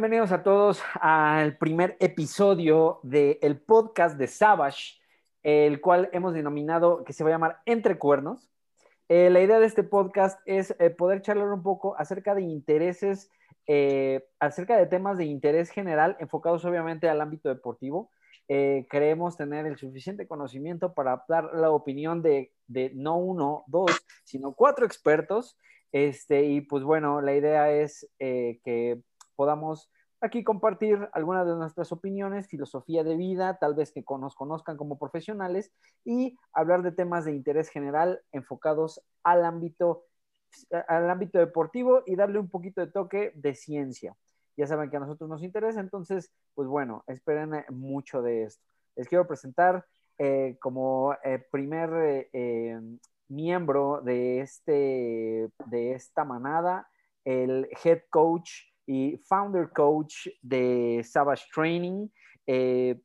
bienvenidos a todos al primer episodio del podcast de Savage, el cual hemos denominado que se va a llamar Entre Cuernos. Eh, la idea de este podcast es eh, poder charlar un poco acerca de intereses, eh, acerca de temas de interés general, enfocados obviamente al ámbito deportivo. creemos tener el suficiente conocimiento para dar la opinión de, de no uno, dos, sino cuatro expertos. Este, y pues bueno, la idea es que podamos aquí compartir algunas de nuestras opiniones, filosofía de vida, tal vez que nos conozcan como profesionales y hablar de temas de interés general enfocados al ámbito, al ámbito deportivo y darle un poquito de toque de ciencia. Ya saben que a nosotros nos interesa, entonces, pues bueno, esperen eh, mucho de esto. Les quiero presentar eh, como eh, primer miembro de, este, de esta manada el head coach y founder coach de Savage Training, eh,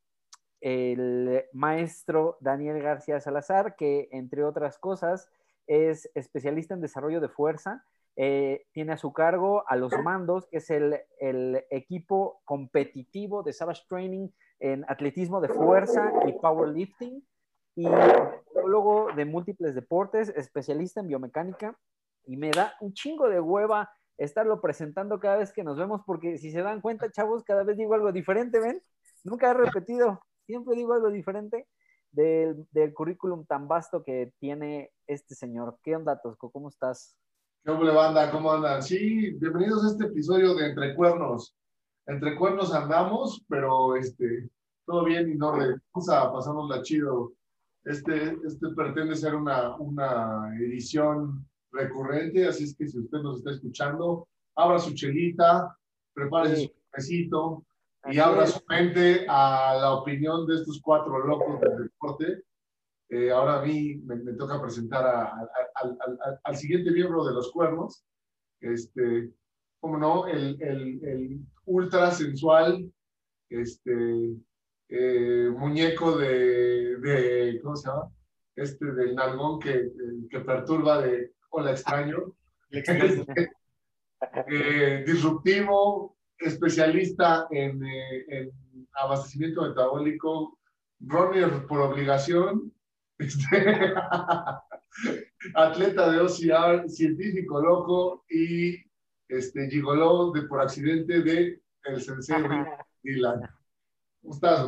el maestro Daniel García Salazar, que entre otras cosas es especialista en desarrollo de fuerza. Eh, tiene a su cargo a los mandos, que es el, equipo competitivo de Savage Training en atletismo de fuerza y powerlifting, y biólogo de múltiples deportes, especialista en biomecánica, y me da un chingo de hueva estarlo presentando cada vez que nos vemos, porque si se dan cuenta, chavos, cada vez digo algo diferente, ¿ven? Nunca he repetido, siempre digo algo diferente del, currículum tan vasto que tiene este señor. ¿Qué onda, Tosco? ¿Cómo estás? ¿Qué hombre, banda? ¿Cómo andan? Sí, bienvenidos a este episodio de Entre Cuernos. Entre Cuernos andamos, pero este, todo bien y no vamos a pasárnosla chido. Este, este pretende ser una, una edición recurrente, así es que si usted nos está escuchando, abra su chelita, prepare su cafecito y abra su mente a la opinión de estos cuatro locos del deporte. Eh, ahora a mí me, toca presentar al siguiente miembro de los cuernos, este, como no, el, el, el, ultra sensual, este, eh, muñeco de, de, ¿cómo se llama? Este, del nalgón que, que perturba de la extraño. Eh, disruptivo, especialista en, eh, en, abastecimiento metabólico, runner por obligación, este, atleta de OCR, científico loco y este, gigoló de por accidente de el sensei Dylan. ¿Cómo estás,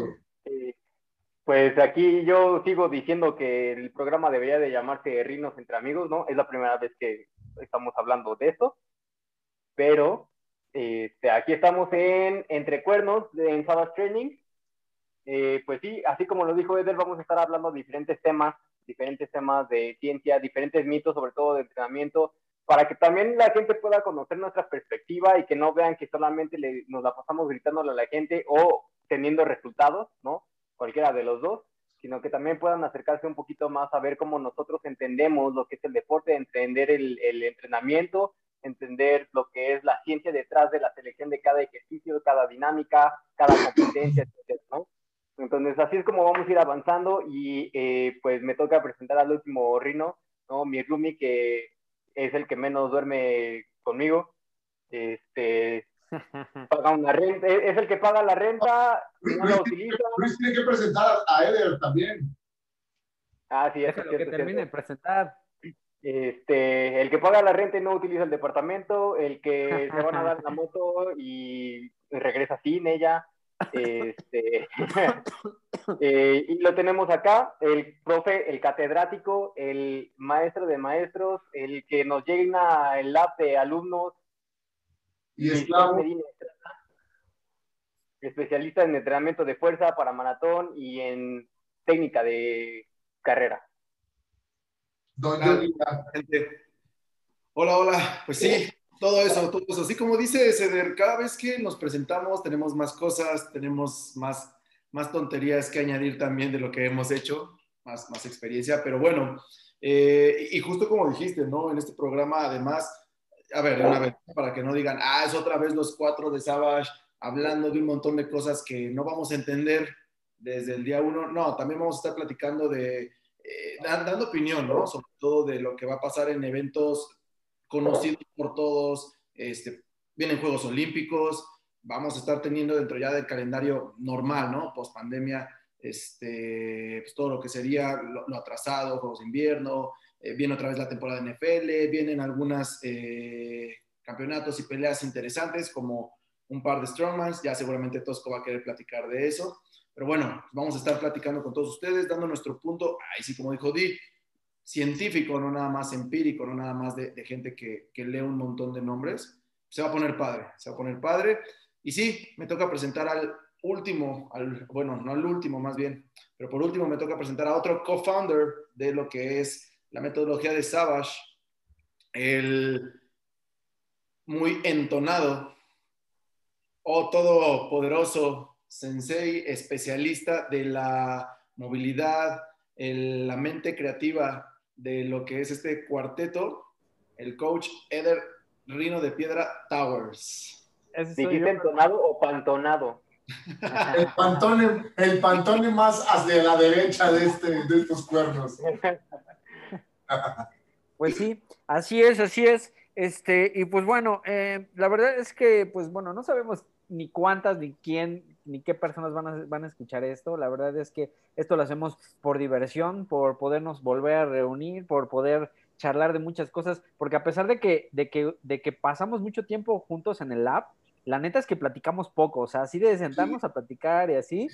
pues aquí yo sigo diciendo que el programa debería de llamarse Rinos entre amigos, ¿no? Es la primera vez que estamos hablando de esto, pero este, aquí estamos en Entre Cuernos, en Sabbath Training. Eh, pues sí, así como lo dijo Eder, vamos a estar hablando de diferentes temas, diferentes temas de ciencia, diferentes mitos, sobre todo de entrenamiento, para que también la gente pueda conocer nuestra perspectiva y que no vean que solamente nos la pasamos gritándole a la gente o teniendo resultados, ¿no? Cualquiera de los dos, sino que también puedan acercarse un poquito más a ver cómo nosotros entendemos lo que es el deporte, entender el, el entrenamiento, entender lo que es la ciencia detrás de la selección de cada ejercicio, cada dinámica, cada competencia, etc. ¿no? Entonces, así es como vamos a ir avanzando y eh, pues me toca presentar al último Rino, ¿no? Mi roomie que es el que menos duerme conmigo. Este, paga una renta, es el que paga la renta, no la utiliza. Luis tiene que presentar a Eder también. Ah, sí, es que termine de presentar. Este, el que paga la renta y no utiliza el departamento, el que se van a dar la moto y regresa sin ella. Este, eh, y lo tenemos acá, el profe, el catedrático, el maestro de maestros, el que nos llena el lab de alumnos y esclavo. Especialista en entrenamiento de fuerza para maratón y en técnica de carrera. Doña Hola, hola. Pues sí, todo eso, todo eso. Así como dice Ceder, cada vez que nos presentamos tenemos más cosas, tenemos más, más tonterías que añadir también de lo que hemos hecho, más, más experiencia, pero bueno, eh, y justo como dijiste, ¿no? En este programa, además, a ver, una vez, para que no digan, ah, es otra vez los cuatro de Savage hablando de un montón de cosas que no vamos a entender desde el día uno. No, también vamos a estar platicando de, eh, dando opinión, ¿no? Sobre todo de lo que va a pasar en eventos conocidos por todos. Este, vienen Juegos Olímpicos, vamos a estar teniendo dentro ya del calendario normal, ¿no? Post pandemia, este, pues todo lo que sería lo, atrasado, Juegos de Invierno, eh, viene otra vez la temporada de NFL, vienen algunas eh, campeonatos y peleas interesantes como un par de Strongmans, ya seguramente Tosco va a querer platicar de eso, pero bueno, vamos a estar platicando con todos ustedes, dando nuestro punto, ahí sí como dijo Di, científico, no nada más empírico, no nada más de, gente que, lee un montón de nombres, se va a poner padre, se va a poner padre. Y sí, me toca presentar al último, bueno, no al último más bien, pero por último me toca presentar a otro co-founder de lo que es la metodología de Savage, el muy entonado o todopoderoso sensei especialista de la movilidad, la mente creativa de lo que es este cuarteto, el coach Eder Rino de Piedra Towers. ¿Dijiste entonado o pantonado? El pantone, el pantone más hacia la derecha de, este, de estos cuernos. Pues sí, así es, así es. Este, y pues bueno, eh, la verdad es que, pues bueno, no sabemos ni cuántas, ni quién, ni qué personas van a, van a escuchar esto. La verdad es que esto lo hacemos por diversión, por podernos volver a reunir, por poder charlar de muchas cosas, porque a pesar de que, de que, de que pasamos mucho tiempo juntos en el lab, la neta es que platicamos poco, o sea, así de sentarnos a platicar y así,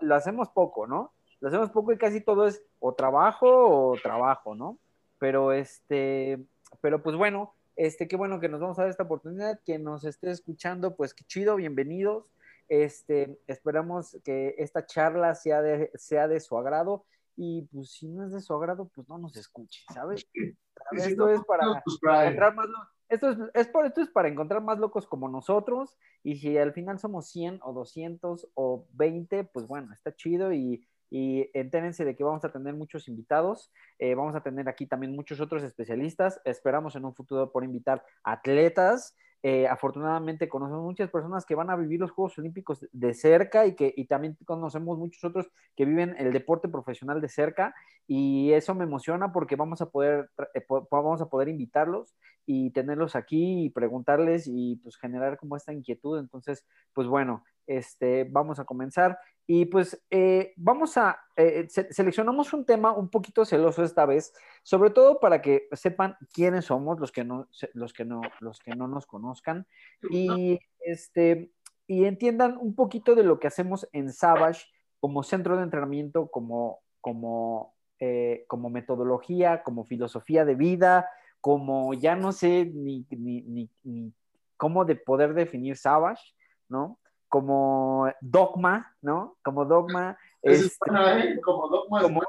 lo, hacemos poco, ¿no? Lo hacemos poco y casi todo es o trabajo o trabajo, ¿no? Pero este, pero pues bueno, este, qué bueno que nos vamos a dar esta oportunidad, que nos esté escuchando, pues qué chido, bienvenidos. Este, esperamos que esta charla sea de, sea de su agrado y pues si no es de su agrado, pues no nos escuche, ¿sabes? Esto es para encontrar más esto es, es, por, esto es para encontrar más locos como nosotros y si al final somos 100 o 200 o 20, pues bueno, está chido y y entérense de que vamos a tener muchos invitados, eh, vamos a tener aquí también muchos otros especialistas, esperamos en un futuro por invitar atletas, eh, afortunadamente conocemos muchas personas que van a vivir los Juegos Olímpicos de cerca y que y también conocemos muchos otros que viven el deporte profesional de cerca y eso me emociona porque vamos a poder eh, vamos a poder invitarlos y tenerlos aquí y preguntarles y pues generar como esta inquietud. Entonces pues bueno este vamos a comenzar y pues eh, vamos a, eh, seleccionamos un tema un poquito celoso esta vez, sobre todo para que sepan quiénes somos los que no, los que no, los que no nos conozcan y, este, y entiendan un poquito de lo que hacemos en Savage como centro de entrenamiento, como, como, eh, como metodología, como filosofía de vida, como ya no sé ni, ni, ni, ni cómo de poder definir Savage, ¿no? como dogma, ¿no? Como dogma. Este, ¿eh? Como dogma. Como,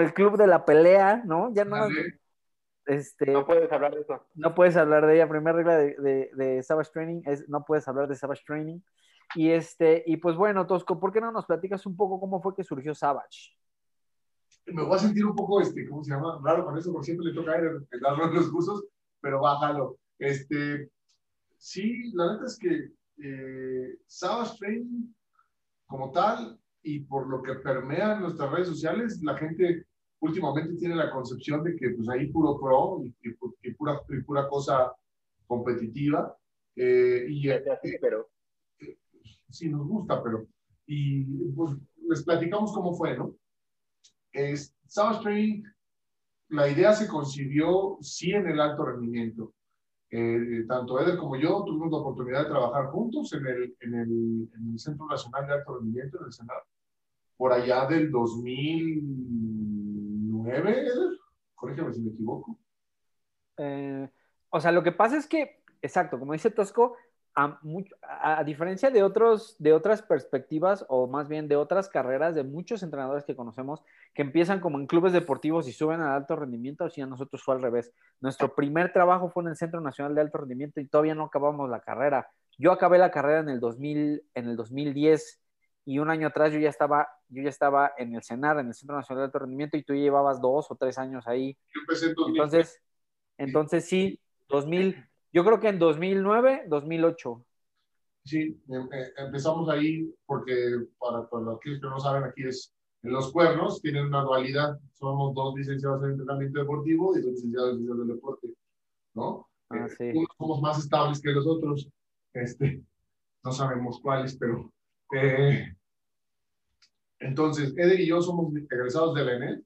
el club de la pelea, ¿no? Ya no. Este, no puedes hablar de eso. No puedes hablar de ella. Primera regla de, de, Savage Training es no puedes hablar de Savage Training. Y este, y pues bueno, Tosco, ¿por qué no nos platicas un poco cómo fue que surgió Savage? Me voy a sentir un poco, este, ¿cómo se llama? Raro con eso, porque siempre le toca a él darnos los cursos, pero bájalo. Este, sí, la neta es que eh, Savage Training como tal y por lo que permea en nuestras redes sociales, la gente últimamente tiene la concepción de que pues ahí puro pro y, pura, pura cosa competitiva. Eh, y, pero... sí, nos gusta, pero... Y pues les platicamos cómo fue, ¿no? Es, Savage Training, la idea se concibió sí en el alto rendimiento. Eh, tanto Eder como yo tuvimos la oportunidad de trabajar juntos en el, en el, en el Centro Nacional de Alto Rendimiento en el Senado, por allá del 2009, Eder. Corrígeme si me equivoco. Eh, o sea, lo que pasa es que, exacto, como dice Tosco, a, diferencia de, otros, de otras perspectivas o más bien de otras carreras de muchos entrenadores que conocemos que empiezan como en clubes deportivos y suben al alto rendimiento, así a nosotros fue al revés. Nuestro primer trabajo fue en el Centro Nacional de Alto Rendimiento y todavía no acabamos la carrera. Yo acabé la carrera en el, 2000, en el 2010 y un año atrás yo ya estaba, yo ya estaba en el CENAR, en el Centro Nacional de Alto Rendimiento y tú llevabas dos o tres años ahí. Entonces, entonces sí, 2000 yo creo que en 2009, 2008. Sí, em, eh, empezamos ahí porque para, para aquellos que no saben, aquí es en los cuernos, tienen una dualidad. Somos dos licenciados en entrenamiento deportivo y dos licenciados en deporte, ¿no? Ah, eh, Unos somos más estables que los otros. Este, no sabemos cuáles, pero... eh, entonces, Eder y yo somos egresados de la ENED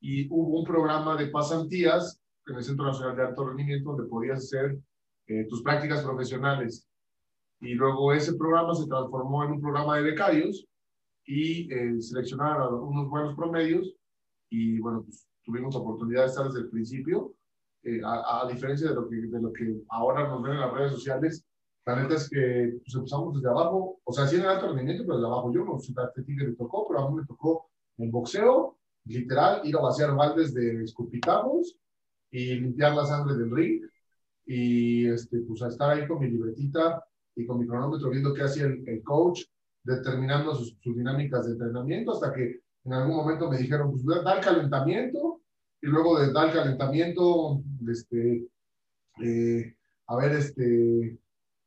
y hubo un programa de pasantías en el Centro Nacional de Alto Rendimiento donde podías hacer eh, tus prácticas profesionales. Y luego ese programa se transformó en un programa de becarios y eh, seleccionaron unos buenos promedios y bueno, pues tuvimos oportunidad de estar desde el principio. Eh, a, a diferencia de lo, que, de lo que ahora nos ven en las redes sociales, la neta es que pues, empezamos desde abajo, o sea, sí en el alto rendimiento, pero desde abajo. Yo no qué tigre me tocó, pero a mí me tocó el boxeo, literal, ir a vaciar baldes de escupitajos y limpiar la sangre del ring y este, pues a estar ahí con mi libretita y con mi cronómetro viendo qué hacía el, el coach, determinando sus, sus, dinámicas de entrenamiento hasta que en algún momento me dijeron, pues da el calentamiento y luego de dar calentamiento, este, eh, a ver, este,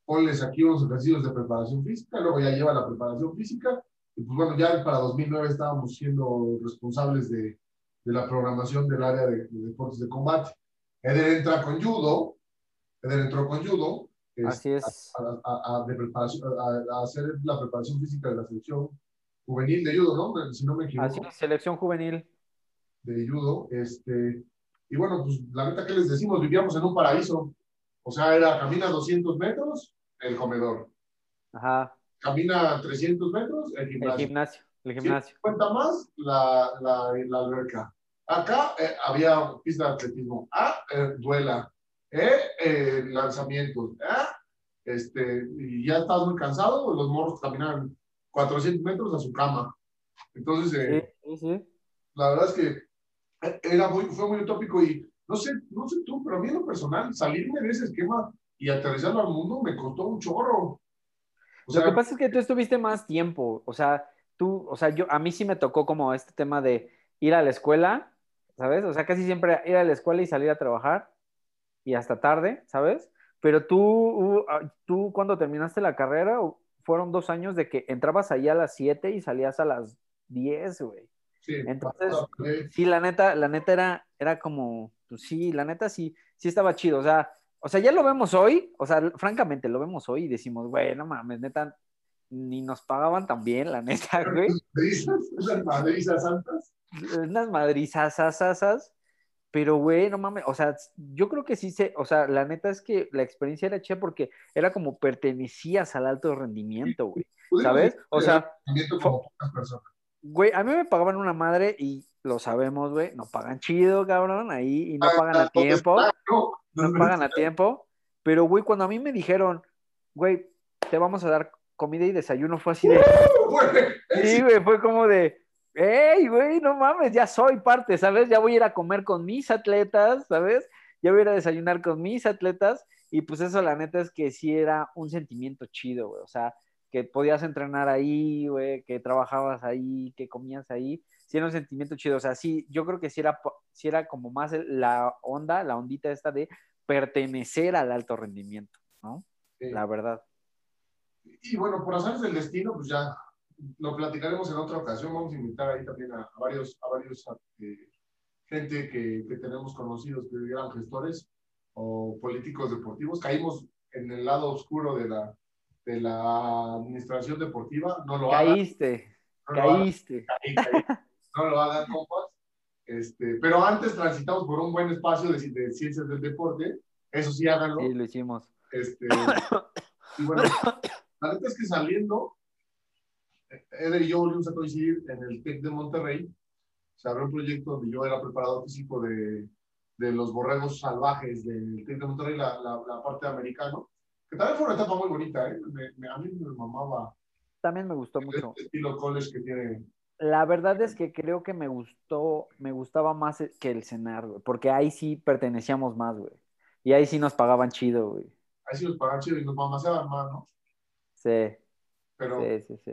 ponles aquí unos ejercicios de preparación física, luego ya lleva la preparación física, y pues bueno, ya para 2009 estábamos siendo responsables de, de la programación del área de, de, deportes de combate. Eder entra con judo, Eder entró con judo, Así es. A, a, a, de preparación, a, hacer la preparación física de la selección juvenil de judo, ¿no? Si no me equivoco. Así es, selección juvenil. De judo, este, y bueno, pues la neta que les decimos, vivíamos en un paraíso, o sea, era camina 200 metros, el comedor. Ajá. Camina 300 metros, el gimnasio. El gimnasio, el gimnasio. 50 más, la, la, la alberca. Acá eh, había pista de atletismo. Ah, eh, duela. Eh, eh, lanzamientos. Ah, este, y ya estás muy cansado, los morros caminan 400 metros a su cama. Entonces, eh, sí, sí, sí. la verdad es que era muy, fue muy utópico y no sé, no sé tú, pero a mí en lo personal, salirme de ese esquema y aterrizarlo al mundo me costó un chorro. O sea, lo que pasa es que tú estuviste más tiempo, o sea, tú, o sea, yo, a mí sí me tocó como este tema de ir a la escuela, ¿sabes? O sea, casi siempre ir a la escuela y salir a trabajar y hasta tarde, ¿sabes? Pero tú, tú cuando terminaste la carrera, fueron dos años de que entrabas ahí a las 7 y salías a las 10, güey. Sí, Entonces, sí, la neta, la neta era, era como, pues sí, la neta sí, sí estaba chido, o sea, o sea, ya lo vemos hoy, o sea, francamente lo vemos hoy y decimos, güey, no mames, neta, ni nos pagaban tan bien, la neta, güey. Unas madrizas santas. Unas madrizas asas, pero güey, no mames, o sea, yo creo que sí se, o sea, la neta es que la experiencia era chida porque era como pertenecías al alto rendimiento, güey, ¿sabes? O sea, como pocas personas. Güey, a mí me pagaban una madre y lo sabemos, güey, no pagan chido, cabrón, ahí y no pagan a tiempo. No pagan a tiempo. Pero, güey, cuando a mí me dijeron, güey, te vamos a dar comida y desayuno, fue así de. Sí, güey, fue como de. ¡Ey, güey! No mames, ya soy parte, ¿sabes? Ya voy a ir a comer con mis atletas, ¿sabes? Ya voy a ir a desayunar con mis atletas. Y pues eso, la neta, es que sí era un sentimiento chido, güey. O sea, que podías entrenar ahí, güey, que trabajabas ahí, que comías ahí, sí era un sentimiento chido, o sea, sí, yo creo que sí era, sí era como más la onda, la ondita esta de pertenecer al alto rendimiento, ¿no? Sí. La verdad. Y bueno, por hacerse del destino, pues ya lo platicaremos en otra ocasión, vamos a invitar ahí también a, a varios, a varios eh, gente que, que tenemos conocidos que eran gestores o políticos deportivos, caímos en el lado oscuro de la, de la administración deportiva, no lo caíste, hagan. No caíste, caí, caí. No lo hagan, compas. Este, pero antes transitamos por un buen espacio de, de, ciencias del deporte, eso sí háganlo. Sí, lo hicimos. Este, y bueno, la neta es que saliendo, Eder y yo volvimos a coincidir en el TEC de Monterrey, se abrió un proyecto donde yo era preparador físico de, de los borregos salvajes del TEC de Monterrey, la, la, la parte americano, que también fue una etapa muy bonita, ¿eh? Me, me, a mí me mamaba. También me gustó mucho. Este estilo college que tiene. La verdad es que creo que me gustó, me gustaba más que el cenar, güey, porque ahí sí pertenecíamos más, güey. Y ahí sí nos pagaban chido, güey. Ahí sí nos pagaban chido y nos mamaseaban más, ¿no? Sí. Pero sí, sí, sí.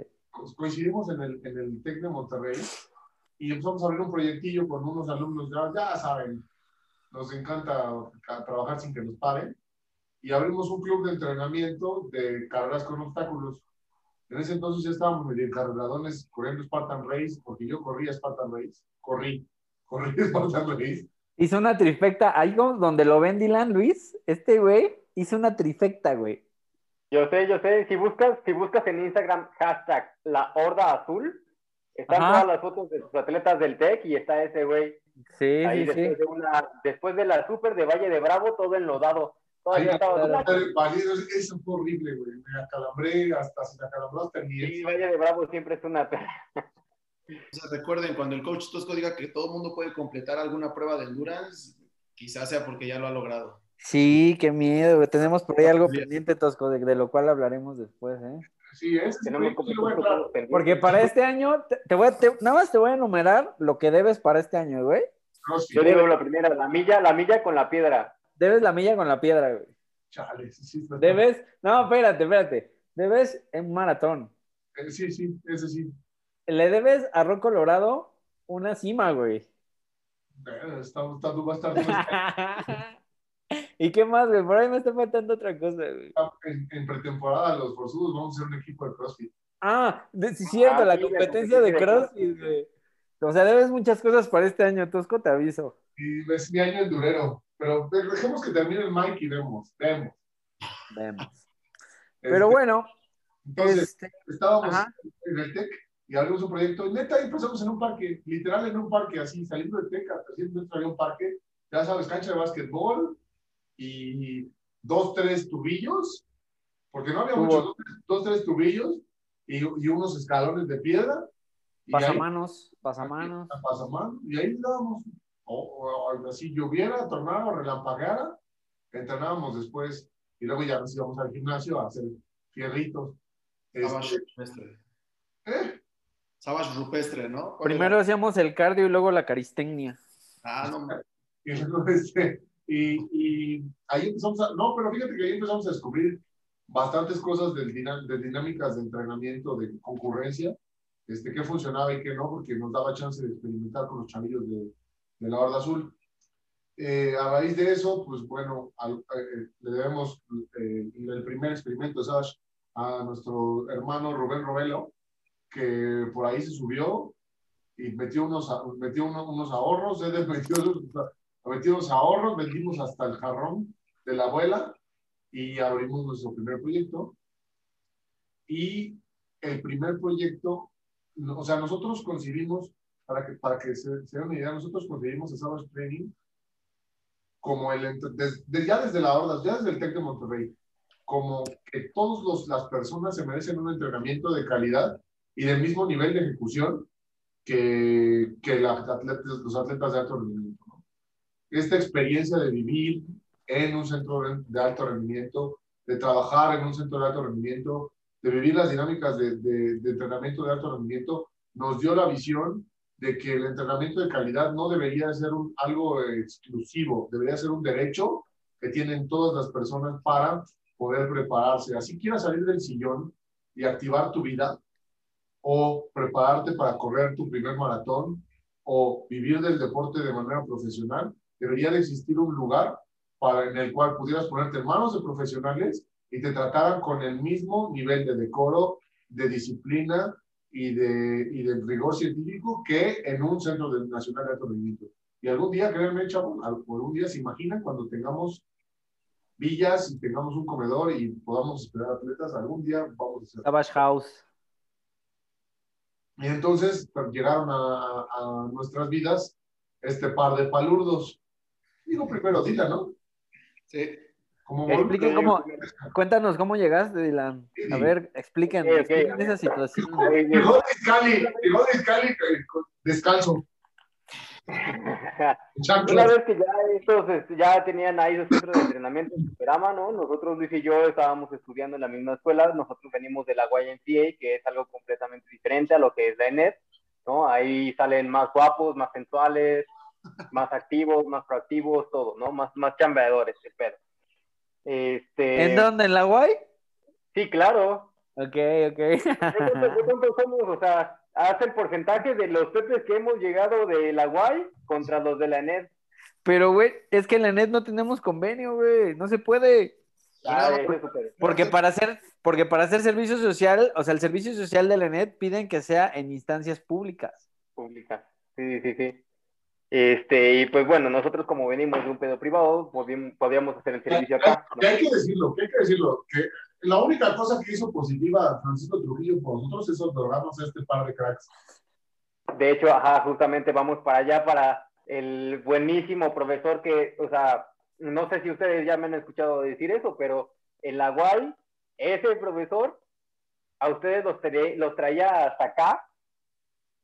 coincidimos en el, en el TEC de Monterrey y empezamos a abrir un proyectillo con unos alumnos, ya, ya saben, nos encanta trabajar sin que nos paguen y abrimos un club de entrenamiento de carreras con obstáculos. En ese entonces ya estábamos medio encarreradones corriendo Spartan Race, porque yo corría Spartan Race, corrí, corrí Spartan Race. Hizo una trifecta, ahí donde lo ven Dylan, Luis, este güey hizo una trifecta, güey. Yo sé, yo sé. Si buscas, si buscas en Instagram hashtag la horda azul, están Ajá. todas las fotos de sus atletas del TEC y está ese güey Sí, ahí sí, sí. después, de una, después de la super de Valle de Bravo, todo enlodado. Todavía Ahí, estaba claro. eso fue horrible, güey. Me acalambré, hasta se me acalambró hasta el Sí, miel. Valle de Bravo siempre es una. O sea, recuerden, cuando el coach Tosco diga que todo el mundo puede completar alguna prueba de endurance, quizás sea porque ya lo ha logrado. Sí, qué miedo, güey. Tenemos por ahí algo pendiente, Tosco, de, de lo cual hablaremos después, ¿eh? Sí, sí, Tenemos sí pendientes. Porque para este año, te, te voy a, te- nada más te voy a enumerar lo que debes para este año, güey. CrossFit. Yo digo la primera, la milla, la milla con la piedra. Debes la milla con la piedra, güey. Chale, sí, sí, Debes, no, espérate, espérate. Debes en maratón. Eh, Sí, sí, ese sí. Le debes a Ron Colorado una cima, güey. Eh, Está, estar está ¿Y qué más, güey? Por ahí me está faltando otra cosa, güey. en, en pretemporada los forzudos vamos a ser un equipo de CrossFit. Ah, de- sí, cierto, Ah, la sí, la competencia de competencia de CrossFit, güey. O sea, debes muchas cosas para este año, Tosco, te aviso. Y es mi año endurero. Pero dejemos que termine el Mike y vemos, vemos. Vemos. Pero Este, bueno, Entonces, este, estábamos ajá. en el TEC y abrimos un proyecto. Neta, empezamos en un parque, literal en un parque, así, saliendo del TEC, a 300 metros había un parque, ya sabes, cancha de básquetbol y dos, tres tubillos, porque no había Tubo. muchos, dos, tres- dos, tres tubillos y, y unos escalones de piedra. Ahí- pasamanos, pasamanos. a pasamano, y ahí dábamos, o, o- o así lloviera, tornado, relampagueara, entrenábamos después y luego ya nos íbamos al gimnasio a hacer fierritos. Este, rupestre. ¿eh? Savage rupestre, ¿no? ¿Cuál Primero era? hacíamos el cardio y luego la caristecnia. Ah, no, Y, este, y, y ahí empezamos a, no, pero fíjate que ahí empezamos a descubrir bastantes cosas del de dinámicas de entrenamiento, de concurrencia, este, qué funcionaba y qué no, porque nos daba chance de experimentar con los chavillos de, de la Horda Azul. Eh, a raíz de eso, pues bueno, al- eh, le debemos eh, el primer experimento de Sash a nuestro hermano Rubén Robelo, que por ahí se subió y metió unos, metió uno- unos ahorros, él metió, metió unos ahorros, vendimos hasta el jarrón de la abuela y abrimos nuestro primer proyecto. Y el primer proyecto, o sea, nosotros concibimos, para que, para que se, se den una idea, nosotros concibimos a Savage Training como el, entre- des- de- ya desde la Horda, ya desde el TEC de Monterrey, como que todas las personas se merecen un entrenamiento de calidad y del mismo nivel de ejecución que, que las atletas, los atletas de alto rendimiento. ¿no? Esta experiencia de vivir en un centro de alto rendimiento, de trabajar en un centro de alto rendimiento, de vivir las dinámicas de, de- de entrenamiento de alto rendimiento, nos dio la visión de que el entrenamiento de calidad no debería ser algo exclusivo, debería ser un derecho que tienen todas las personas para poder prepararse. Así quieras salir del sillón y activar tu vida, o prepararte para correr tu primer maratón, o vivir del deporte de manera profesional, debería de existir un lugar en el cual pudieras ponerte en manos de profesionales y te trataran con el mismo nivel de decoro, de disciplina y de, y de rigor científico que en un centro de- nacional de alto rendimiento. Y algún día, créanme, chavos, algún día se imaginan cuando tengamos villas y tengamos un comedor y podamos esperar atletas, algún día vamos a hacer. Savage House. Y entonces pues, llegaron a, a nuestras vidas este par de palurdos. Digo primero, Dylan, ¿no? Sí. Como Expliquen cómo, cuéntanos cómo llegaste, Dylan. A ver, expliquen, esa situación. Llegó de Iscali, llegó de Iscali con- descalzo. Una vez que ya estos este, ya tenían ahí su centro de entrenamiento en Superama, ¿no? Nosotros, Luis y yo, estábamos estudiando en la misma escuela. Nosotros venimos de la YMCA, que es algo completamente diferente a lo que es la ENET, ¿no? Ahí salen más guapos, más sensuales, más activos, más proactivos, todo, ¿no? Más, más chambeadores, el pedo. Este, ¿En dónde? ¿En la Guay? Sí, claro. Ok, ¿Qué ok. cuántos- somos? O sea, haz el porcentaje de los pepes que hemos llegado de la UAI contra los de la ENET. Pero, güey, es que en la net no tenemos convenio, güey. No se puede. Ah, no, eso es. Porque para hacer, porque para hacer servicio social, o sea, el servicio social de la net piden que sea en instancias públicas. pública. Sí, sí, sí. Este, y pues bueno, nosotros como venimos de un pedo privado, podíamos, hacer el servicio acá. ¿no? Que hay que decirlo, que hay que decirlo, que la única cosa que hizo positiva Francisco Trujillo por nosotros es otorgarnos a este par de cracks. De hecho, ajá, justamente vamos para allá, para el buenísimo profesor que, o sea, no sé si ustedes ya me han escuchado decir eso, pero en la UAI, ese profesor a ustedes los, los traía hasta acá,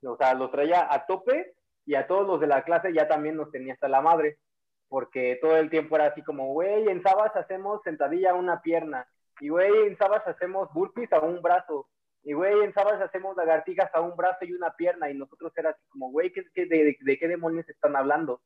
o sea, los traía a tope y a todos los de la clase ya también nos tenía hasta la madre, porque todo el tiempo era así como, güey, en Sabas hacemos sentadilla a una pierna, y güey, en Sabas hacemos burpees a un brazo, y güey, en Sabas hacemos lagartijas a un brazo y una pierna, y nosotros era así como, güey, de, de, qué demonios están hablando?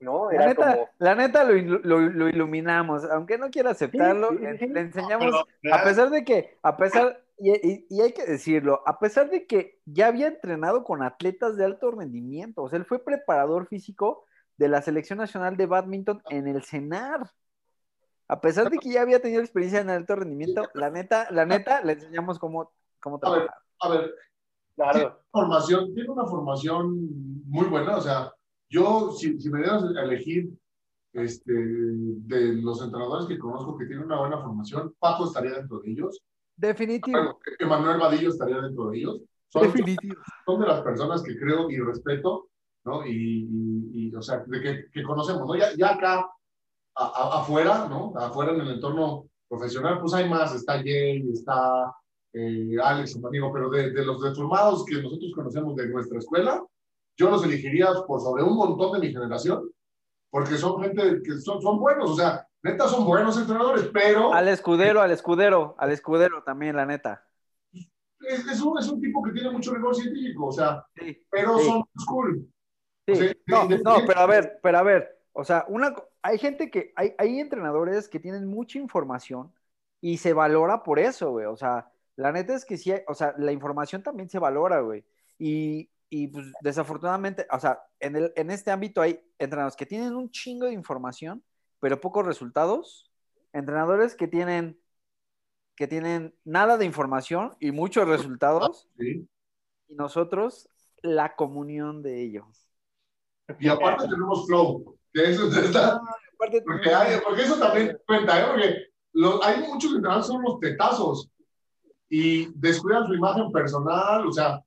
¿No? Era la, neta, como... la neta lo, lo, iluminamos, aunque no quiera aceptarlo, le, enseñamos, a pesar de que, a pesar, y, y, hay que decirlo, a pesar de que ya había entrenado con atletas de alto rendimiento, o sea, él fue preparador físico de la Selección Nacional de Badminton en el CENAR. A pesar de que ya había tenido experiencia en alto rendimiento, la neta, la neta, le enseñamos cómo, cómo trabajar. A ver, a ver, tiene, formación, tiene una formación muy buena, o sea, yo, si, si me dieras a elegir este, de los entrenadores que conozco que tienen una buena formación, Paco estaría dentro de ellos. Definitivo. Emanuel Vadillo estaría dentro de ellos. Son, Definitivo. Son de las personas que creo y respeto, ¿no? Y, y, o sea, de que, que, conocemos, ¿no? Ya, ya acá, afuera, ¿no? Afuera en el entorno profesional, pues hay más, está Jay, está eh, Alex, un amigo, pero de, de los deformados que nosotros conocemos de nuestra escuela, yo los elegiría por sobre un montón de mi generación, porque son gente que son, son buenos, o sea, neta son buenos entrenadores, pero... Al escudero, al escudero, al escudero también, la neta. Es, es, un, es un tipo que tiene mucho rigor científico, o sea, pero son school. Sí. no, no, pero a ver, pero a ver, o sea, una, hay gente que, hay, hay entrenadores que tienen mucha información y se valora por eso, güey, o sea, la neta es que sí, o sea, la información también se valora, güey. Y, y pues desafortunadamente, o sea, en, el, en este ámbito hay entrenadores que tienen un chingo de información, pero pocos resultados. Entrenadores que tienen, que tienen nada de información y muchos resultados. Y nosotros, la comunión de ellos. Y aparte tenemos flow, que eso está... porque, porque, eso también cuenta, ¿eh? porque hay muchos entrenadores son los tetazos y descuidan su imagen personal, o sea,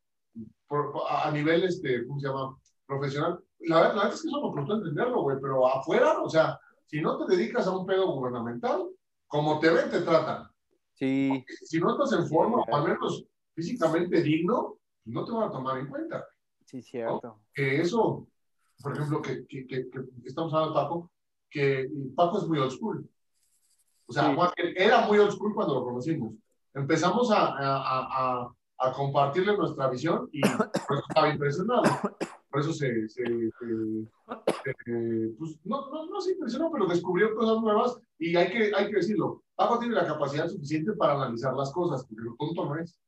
a nivel, este, ¿cómo se llama? Profesional. La, verdad es que eso no costó entenderlo, güey, pero afuera, o sea, si no te dedicas a un pedo gubernamental, como te ven, te tratan. Sí. si no estás en forma, o al menos físicamente digno, no te van a tomar en cuenta. Sí, cierto. Que eso, por ejemplo, que, que, que, estamos hablando de Paco, que Paco es muy old school. O sea, era muy old school cuando lo conocimos. Empezamos a, a, a, a compartirle nuestra visión y por eso estaba impresionado. Por eso se, se, pues, no, no, no, se impresionó, pero descubrió cosas nuevas y hay que, hay que decirlo. Paco tiene la capacidad suficiente para analizar las cosas, porque lo tonto no es.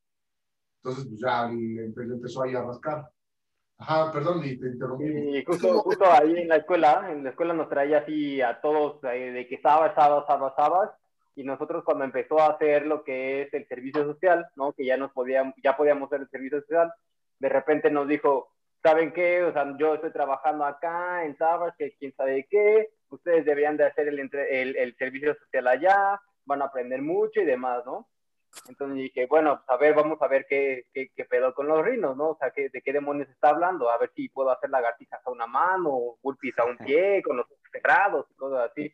Entonces, pues ya le, empezó ahí a rascar. Ajá, perdón, y te interrumpí. Y justo, justo ahí en la escuela, en la escuela nos traía así a todos eh, de que estaba, estaba, estaba, estaba, y nosotros cuando empezó a hacer lo que es el servicio social, ¿no? Que ya nos podíamos, ya podíamos hacer el servicio social, de repente nos dijo, ¿saben qué? O sea, yo estoy trabajando acá en Tabas, que quién sabe qué, ustedes deberían de hacer el, el, el, servicio social allá, van a aprender mucho y demás, ¿no? Entonces dije, bueno, pues a ver, vamos a ver qué, qué, qué pedo con los rinos, ¿no? O sea, ¿qué, de qué demonios está hablando, a ver si puedo hacer lagartijas a una mano, burpees a un pie, con los cerrados y cosas así.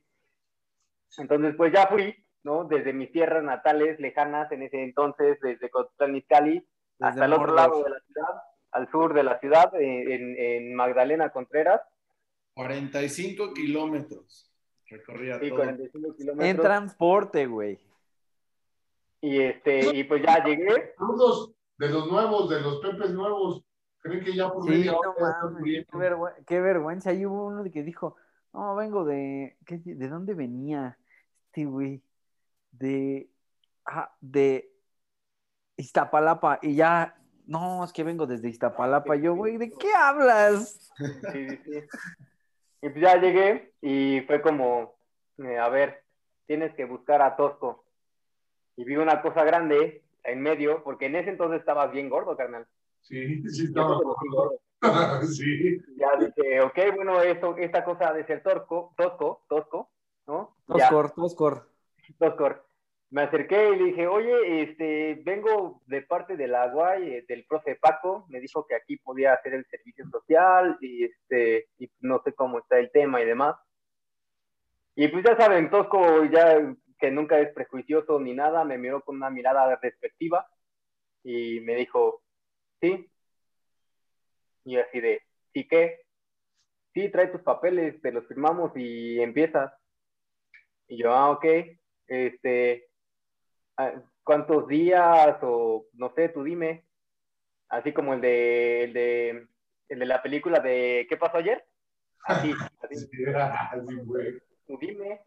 Entonces, pues ya fui, ¿no? Desde mis tierras natales lejanas en ese entonces, desde Cotlán hasta el otro lado de la ciudad, al sur de la ciudad, en, en Magdalena Contreras. 45 kilómetros. Recorría sí, 45 kilómetros. En transporte, güey. Y, este, y pues ya llegué. Saludos de los nuevos, de los pepes nuevos. Creen que ya por sí, no, mames, qué, vergüenza, qué vergüenza. Ahí hubo uno que dijo, no, vengo de, ¿qué, ¿de dónde venía? Este güey de, de Iztapalapa y ya, no, es que vengo desde Iztapalapa. Yo, güey, ¿de qué hablas? Sí, sí. Y pues ya llegué y fue como, eh, a ver, tienes que buscar a Tosco. Y vi una cosa grande en medio, porque en ese entonces estabas bien gordo, carnal. Sí, sí, estaba gordo. sí. Ya dije, ok, bueno, esto, esta cosa de ser torco, tosco, tosco, ¿no? Toscor, toscor. Toscor me acerqué y le dije, oye, este, vengo de parte de la UAI, eh, del profe Paco, me dijo que aquí podía hacer el servicio social y, este, y no sé cómo está el tema y demás. Y pues ya saben, Tosco ya que nunca es prejuicioso ni nada, me miró con una mirada respectiva y me dijo, sí. Y así de, ¿sí qué? Sí, trae tus papeles, te los firmamos y empiezas. Y yo, ah, ok, este, ¿cuántos días o no sé, tú dime? Así como el de, el de, el de la película de ¿Qué pasó ayer? Así, así. Tú dime.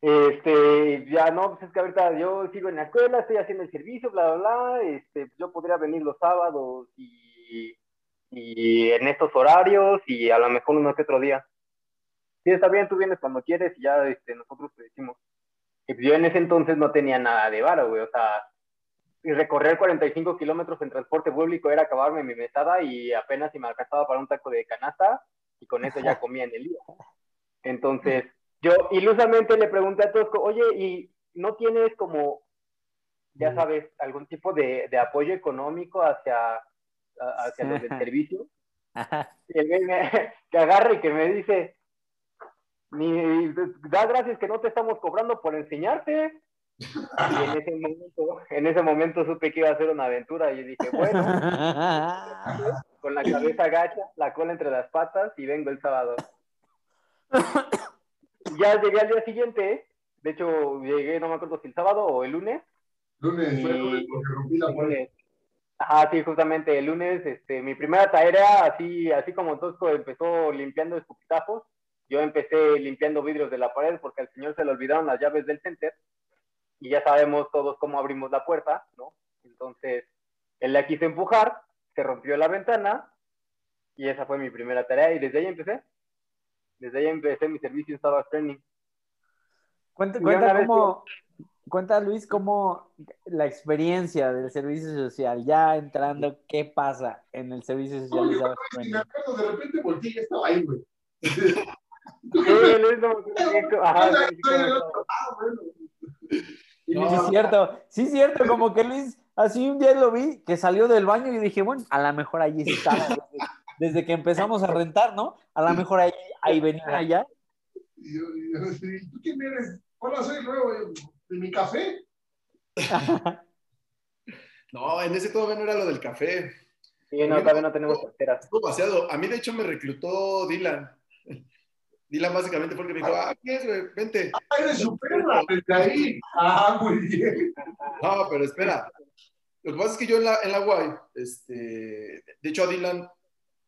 Este, ya no, pues es que ahorita yo sigo en la escuela, estoy haciendo el servicio, bla, bla, bla. Este, yo podría venir los sábados y, y en estos horarios y a lo mejor uno que otro día. Sí, está bien, tú vienes cuando quieres y ya este, nosotros te decimos. Yo en ese entonces no tenía nada de varo, güey, o sea, y recorrer 45 kilómetros en transporte público era acabarme mi mesada y apenas si me alcanzaba para un taco de canasta y con eso ya comía en el día. Entonces, yo ilusamente le pregunté a Tosco, oye, ¿y no tienes como, ya sabes, algún tipo de, de apoyo económico hacia, hacia los del servicio? Él me, que agarre y que me dice, ni da gracias que no te estamos cobrando por enseñarte. Y en ese momento, en ese momento supe que iba a ser una aventura y dije, bueno, con la cabeza gacha, la cola entre las patas y vengo el sábado. Ya llegué al día siguiente, de hecho llegué, no me acuerdo si el sábado o el lunes. Lunes, fue porque rompí la puerta. Ajá, sí, justamente el lunes, este, mi primera tarea, así, así como Tosco empezó limpiando escupitajos, yo empecé limpiando vidrios de la pared porque al señor se le olvidaron las llaves del center y ya sabemos todos cómo abrimos la puerta, ¿no? Entonces, él la quiso empujar, se rompió la ventana y esa fue mi primera tarea y desde ahí empecé. Desde ahí empecé mi servicio estaba Training. Cuenta, cuenta cómo, cuenta Luis cómo la experiencia del servicio social, ya entrando, ¿qué pasa en el servicio social? No, yo, de repente volteé y estaba ahí, güey. Sí, es cierto, sí, cierto, como que Luis, así un día lo vi, que salió del baño y dije, bueno, a lo mejor allí está, desde, que empezamos a rentar, ¿no? A lo mejor ahí, ahí venía allá. Y yo, yo, ¿tú quién eres? Hola, soy nuevo, ¿de mi café? no, en ese todavía no era lo del café. Sí, no, todavía no tenemos carteras. demasiado. A mí, de hecho, me reclutó Dylan. Dylan básicamente fue el que me dijo, ah, ¿qué es, güey? Vente. Ah, eres su perra, desde ahí. Ah, muy bien. No, pero espera. Lo que pasa es que yo en la, en la UAI, este, de hecho a Dylan,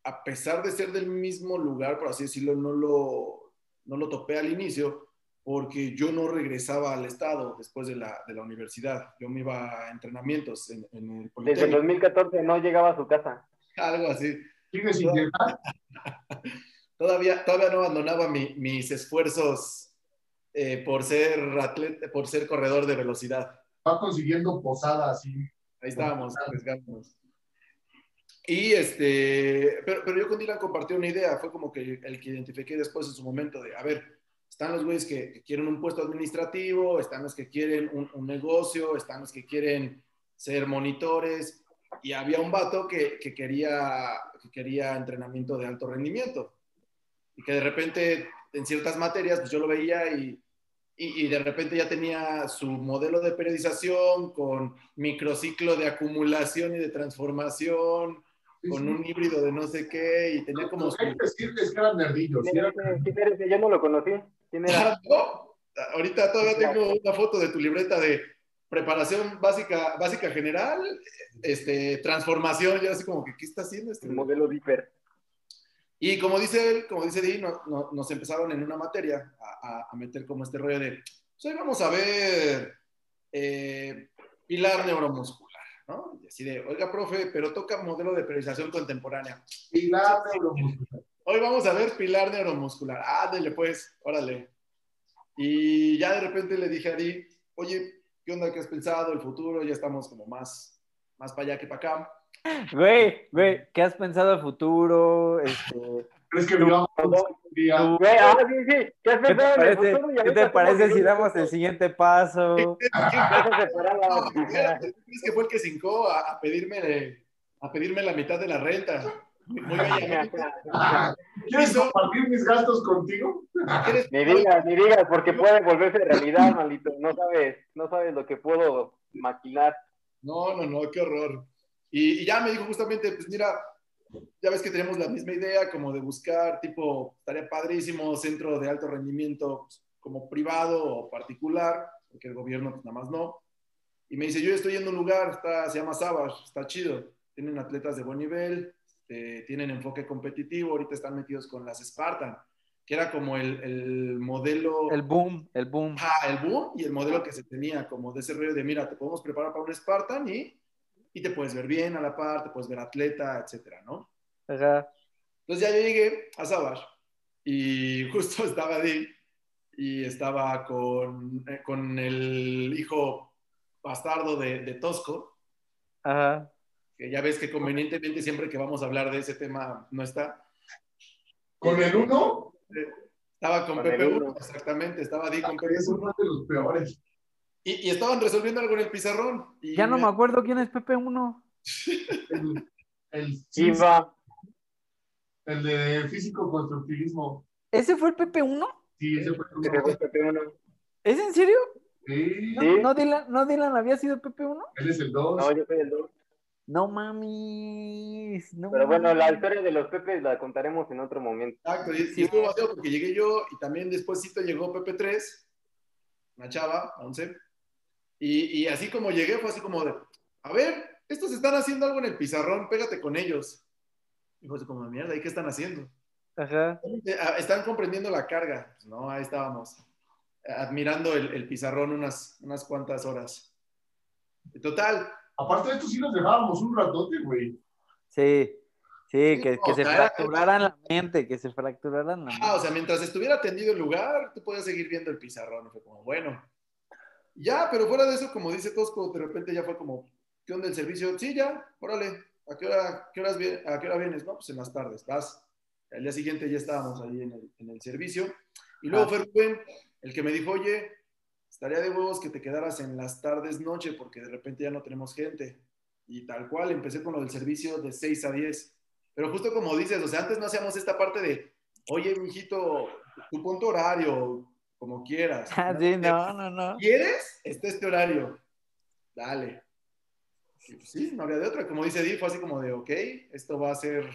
a pesar de ser del mismo lugar, por así decirlo, no lo, no lo topé al inicio, porque yo no regresaba al estado después de la, de la universidad. Yo me iba a entrenamientos en, en el Politécnico. Desde el 2014 no llegaba a su casa. Algo así. ¿Sigue sin llegar? todavía, todavía no abandonaba mi, mis esfuerzos eh, por, ser atleta, por ser corredor de velocidad. Va consiguiendo posada así. Ahí estábamos, arriesgándonos. Y este, pero, pero yo con Dylan compartí una idea, fue como que el que identifiqué después en su momento de, a ver, están los güeyes que, que quieren un puesto administrativo, están los que quieren un, un, negocio, están los que quieren ser monitores, y había un vato que, que, quería, que quería entrenamiento de alto rendimiento y que de repente en ciertas materias pues yo lo veía y, y, y, de repente ya tenía su modelo de periodización con microciclo de acumulación y de transformación, sí, con sí. un híbrido de no sé qué y tenía como... Hay que decirles que eran nerdillos. ¿Quién eres? Yo no lo conocí. ¿Quién era? ¿No? Ahorita todavía tengo una foto de tu libreta de preparación básica, básica general, este, transformación, yo así como que, ¿qué está haciendo este? El modelo Viper. Y como dice él, como dice Di, no, no, nos empezaron en una materia a, a, meter como este rollo de, pues hoy vamos a ver eh, pilar neuromuscular, ¿no? Y así de, oiga, profe, pero toca modelo de periodización contemporánea. Pilar neuromuscular. Hoy vamos a ver pilar neuromuscular. Ándale, pues, órale. Y ya de repente le dije a Di, oye, ¿qué onda? ¿Qué has pensado? El futuro, ya estamos como más, más para allá que para acá. Güey, güey, ¿qué has pensado del futuro? Este, ¿Crees que vivamos un día? Güey, ah, sí, sí, ¿qué has ¿Qué te pensado en el parece, futuro? Y ¿qué ahorita te parece como si damos el siguiente paso? Cosas separadas. No, espérate, ¿tú crees que fue el que se hincó a, a pedirme, a pedirme la mitad de la renta? ¿Quieres compartir mis gastos contigo? ¿Quieres- Ni digas, ni digas, porque puede volverse realidad, maldito. No sabes, no sabes lo que puedo maquinar. No, no, no, qué horror. Y, y ya me dijo justamente, pues mira, ya ves que tenemos la misma idea como de buscar, tipo, estaría padrísimo, centro de alto rendimiento, pues, como privado o particular, porque el gobierno pues nada más no. Y me dice, yo estoy en un lugar, está, se llama Savage, está chido, tienen atletas de buen nivel, este, tienen enfoque competitivo, ahorita están metidos con las Spartan, que era como el, el modelo... El boom, el boom. Ajá, el boom y el modelo que se tenía, como de ese rollo de, mira, te podemos preparar para un Spartan y, y te puedes ver bien a la par, te puedes ver atleta, etcétera, ¿no? Ajá. Entonces ya yo llegué a Savage y justo estaba ahí y estaba con, eh, con el hijo bastardo de, de Tosco, Ajá. que ya ves que convenientemente siempre que vamos a hablar de ese tema no está. ¿Con el uno? Estaba con, Con Pepe Uno, uno. exactamente, estaba ahí con Pepe Es Uno. uno de los peores. Y, y estaban resolviendo algo en el pizarrón. y Ya no me acuerdo quién es Pepe 1. El, el, Iba, el de físico-constructivismo. ¿Ese fue el Pepe 1? Sí, ese fue fue Pepe uno. ¿Es en serio? Sí, ¿No. ¿no Dylan, ¿No Dylan había sido Pepe 1? él es el dos. No, yo soy el dos. No mamis. No Pero bueno, la mames. historia de los Pepes la contaremos en otro momento. Exacto, y, y Sí. estuvo vacío porque llegué yo y también despuésito llegó Pepe 3, una chava, 11, y, y así como llegué fue así como de, a ver, estos están haciendo algo en el pizarrón, pégate con ellos. Y fue así como, mierda, ¿y qué están haciendo? Ajá. Ah, Están comprendiendo la carga. Pues no, ahí estábamos, admirando el, el pizarrón unas, unas cuantas horas. Y Total, Aparte de esto, sí nos dejábamos un ratote, güey. Sí. Sí, Sí, que, no, que se fracturaran la mente, que se fracturaran la mente. Ah, o sea, mientras estuviera atendido el lugar, tú podías seguir viendo el pizarrón. Fue como, bueno. Ya, pero fuera de eso, como dice Tosco, de repente ya fue como, ¿qué onda el servicio? Sí, ya, órale. ¿A qué hora, qué horas vi- a qué hora vienes? No, pues en las tardes, vas. Al día siguiente ya estábamos ahí en el, en el servicio. Y luego Ah. fue Rubén, el que me dijo, oye, estaría de huevos que te quedaras en las tardes noche porque de repente ya no tenemos gente. Y tal cual, empecé con lo del servicio de 6 a 10. Pero justo como dices, o sea, antes no hacíamos esta parte de, oye, mijito, tu horario, como quieras. Ah, sí, no, no, no. ¿Quieres? Está este horario. Dale. Y pues sí, no había de otra. Como dice Di, fue así como de, ok, esto va a ser,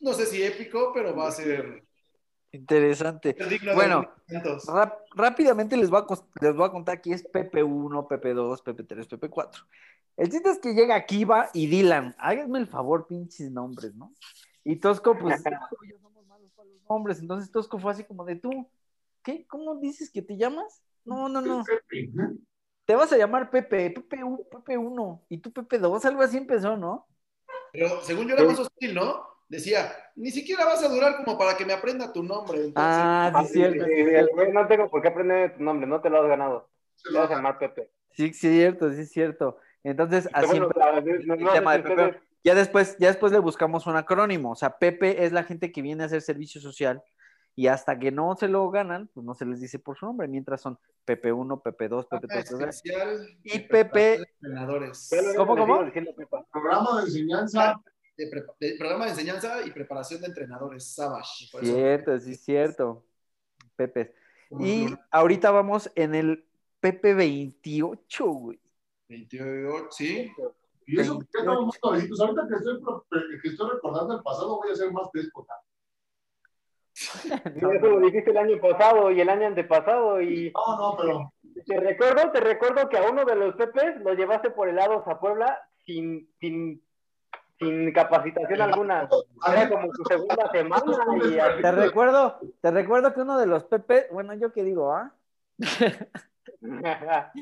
no sé si épico, pero va a ser Interesante. Bueno. rápidamente les voy, a, les voy a contar aquí es PP1, PP2, PP3, PP4. El chiste es que llega Kiva y Dylan. Háganme el favor, pinches nombres, ¿no? Y Tosco, pues, Tosco y yo somos malos para los nombres. Entonces Tosco fue así como de tú, ¿qué? ¿Cómo dices que te llamas? No, no, no. Te vas a llamar Pepe, PP1, PP1 y tú PP2, algo así empezó, ¿no? Pero según yo era más hostil, ¿no? Decía, ni siquiera vas a durar como para que me aprenda tu nombre. Entonces, Ah, sí, es cierto. sí, sí, no tengo por qué aprender tu nombre, no te lo has ganado. Te vas a llamar Pepe. Sí, sí, es cierto, sí, es cierto. Entonces, así Bueno, no- no el tema sé de si Pepe. Ya después, ya después le buscamos un acrónimo. O sea, Pepe es la gente que viene a hacer servicio social y hasta que no se lo ganan, pues no se les dice por su nombre. Mientras son PP1, PP2, ah, PP3. especial Y de entrenadores. ¿Cómo, cómo? Programa de enseñanza. De, prepa- de programa de enseñanza y preparación de entrenadores, Savage. Por eso- Cierto, sí, es cierto. Pepe. Y ahorita vamos en el PP28, güey. 28, sí. Y eso, ya estamos. Ahorita que estoy, que estoy recordando el pasado, voy a ser más déspota. Sí, eso lo dijiste el año pasado y el año antepasado y No, no, pero te recuerdo, te recuerdo que a uno de los Pepes lo llevaste por helados a Puebla sin, sin, sin capacitación alguna. Era como su segunda semana y así. Te recuerdo, te recuerdo que uno de los Pepe, bueno, yo qué digo, ¿ah?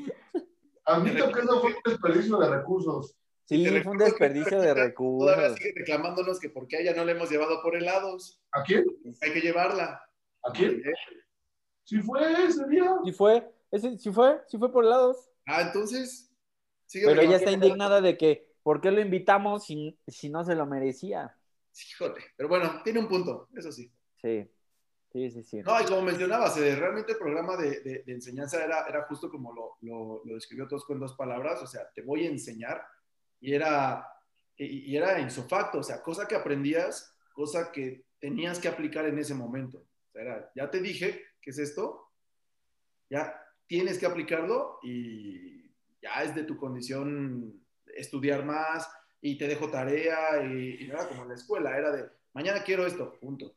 admito que eso fue un desperdicio de recursos. Sí, fue un desperdicio de Todavía recursos. sigue reclamándonos que por qué a ella no le hemos llevado por helados. ¿A quién? Hay que llevarla. ¿A quién? Sí fue ese día. Sí fue, ese, sí fue, sí fue por lados. Ah, entonces. Sigue Pero ella está indignada de que, ¿por qué lo invitamos si, si no se lo merecía? Híjole, pero bueno, tiene un punto, eso sí. Sí, sí, sí, sí. No, y como mencionabas, eh, realmente el programa de, de- de enseñanza era, era justo como lo, lo, lo describió Tosco en dos palabras, o sea, te voy a enseñar, y era, y, y era insofacto, o sea, cosa que aprendías, cosa que tenías que aplicar en ese momento. O sea, era, ya te dije qué es esto, ya tienes que aplicarlo y ya es de tu condición estudiar más y te dejo tarea y, y no era como en la escuela, era de, mañana quiero esto, punto.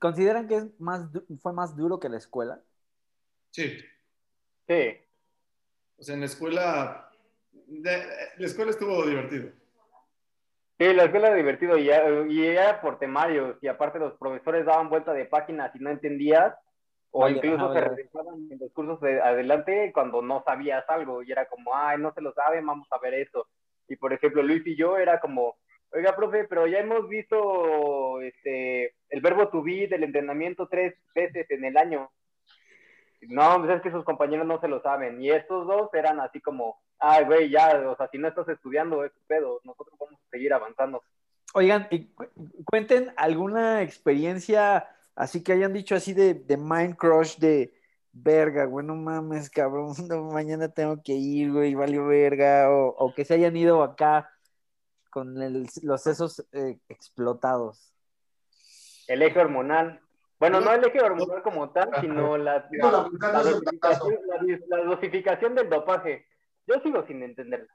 ¿Consideran que es más, fue más duro que la escuela? Sí, Sí. o sea, en la escuela, la escuela estuvo divertido. Sí, la escuela era divertido y, ya- y era por temarios y aparte los profesores daban vuelta de páginas y no entendías o incluso ajá, se regresaban en los cursos de adelante cuando no sabías algo y era como, ay, no se lo saben, vamos a ver eso. Y por ejemplo, Luis y yo era como, oiga, profe, pero ya hemos visto este, el verbo to be del entrenamiento tres veces en el año. No, pues es que sus compañeros no se lo saben. Y estos dos eran así como, ay, güey, ya, o sea, si no estás estudiando, es tu pedo, nosotros vamos a seguir avanzando. Oigan, y cu- cuenten alguna experiencia así que hayan dicho así de, de Mind Crush de verga, güey, no mames, cabrón, no, mañana tengo que ir, güey, valió verga, o, o que se hayan ido acá con el- los sesos eh, explotados. El eje hormonal. Bueno, no el eje hormonal como tal, sino la, la, la dosificación, la, la dosificación del dopaje. Yo sigo sin entenderla.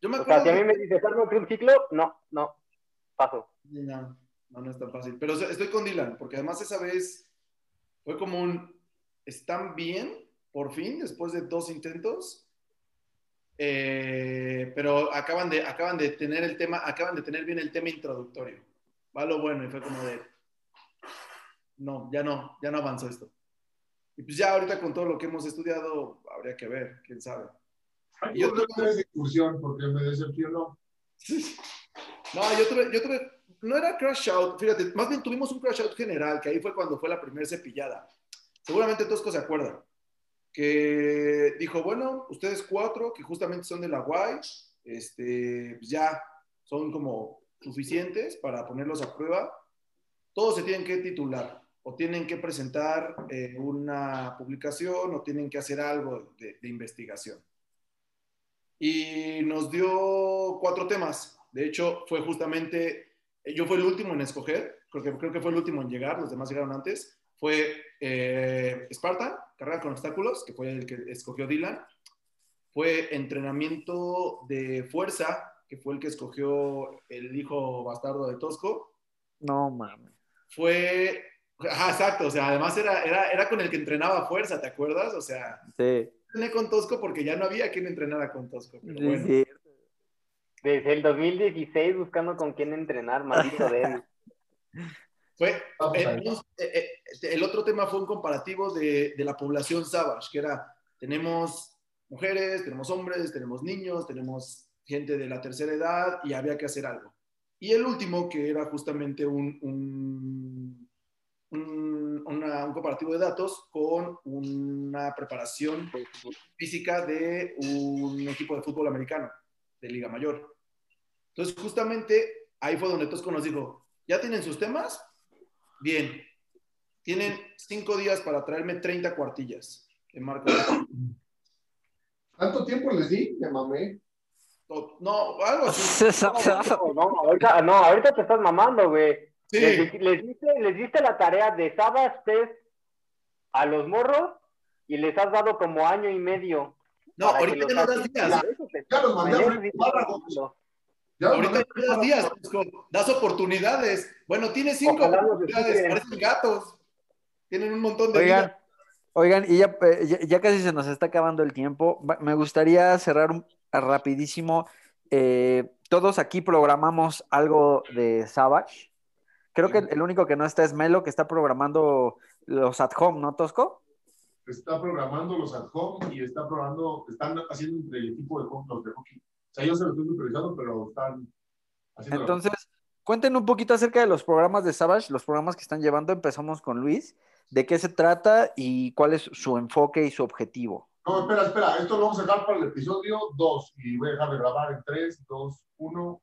Yo me O sea, acuerdo. si a mí me de- dices, "Hazme un ciclo, no, no, paso. No, no, no es tan fácil. Pero o sea, estoy con Dylan, porque además esa vez fue como un. Están bien, por fin, después de dos intentos. Eh, pero acaban de, acaban de tener el tema, acaban de tener bien el tema introductorio. Va lo bueno, y fue como de. No, ya no, ya no avanzó esto. Y pues ya ahorita con todo lo que hemos estudiado, habría que ver, quién sabe. Yo tuve esa excursión porque me decepcionó. No, yo tuve, yo tuve, no era crash out, fíjate, más bien tuvimos un crash out general, que ahí fue cuando fue la primera cepillada. Seguramente Tosco se acuerda, que dijo, bueno, ustedes cuatro, que justamente son de la UAI, este, pues ya son como suficientes para ponerlos a prueba. Todos se tienen que titular o tienen que presentar eh, una publicación o tienen que hacer algo de, de investigación y nos dio cuatro temas. De hecho, fue justamente, yo fui el último en escoger, creo que, creo que fue el último en llegar, los demás llegaron antes. Fue eh, Spartan, carrera con obstáculos, que fue el que escogió Dylan. Fue entrenamiento de fuerza, que fue el que escogió el hijo bastardo de Tosco. No mames. Fue, ajá, exacto, o sea, además era, era, era con el que entrenaba fuerza, ¿te acuerdas? O sea, Sí, entrené con Tosco porque ya no había quien entrenara con Tosco. Pero sí, bueno. sí. Desde el 2016 buscando con quién entrenar, maldito de él. Fue, Vamos eh, eh, eh, el otro tema fue un comparativo de, de la población Savage, que era, tenemos mujeres, tenemos hombres, tenemos niños, tenemos gente de la tercera edad y había que hacer algo. Y el último, que era justamente un, un, un- una- un comparativo de datos con una preparación física de un equipo de fútbol americano, de Liga Mayor. Entonces, justamente ahí fue donde Tosco nos dijo, ¿ya tienen sus temas? Bien. Tienen cinco días para traerme 30 cuartillas. de marco. ¿Tanto tiempo les di? Me mamé. No, no, algo así. No, no, ahorita, no, ahorita te estás mamando, güey. Sí, Les, les diste, les diste la tarea de Sabas Test a los morros y les has dado como año y medio. no, ahorita no das días. Ya los mandé a Ahorita no das días. Das oportunidades. Bueno, tienes cinco Ojalá oportunidades. Parecen gatos. Tienen un montón de Oigan, vida. oigan, y ya, eh, ya, ya casi se nos está acabando el tiempo. Me gustaría cerrar un- rapidísimo. Eh, todos aquí programamos algo de Savage. Creo que el único que no está es Melo, que está programando los at home, ¿no, Tosco? Está programando los at home y está programando, están haciendo entre el equipo de home los de hockey. O sea, yo se los estoy supervisando, pero están haciendo. Entonces, cuenten un poquito acerca de los programas de Savage, los programas que están llevando. Empezamos con Luis. ¿De qué se trata y cuál es su enfoque y su objetivo? No, espera, espera. Esto lo vamos a dejar para el episodio 2 y voy a dejar de grabar en 3, 2, 1.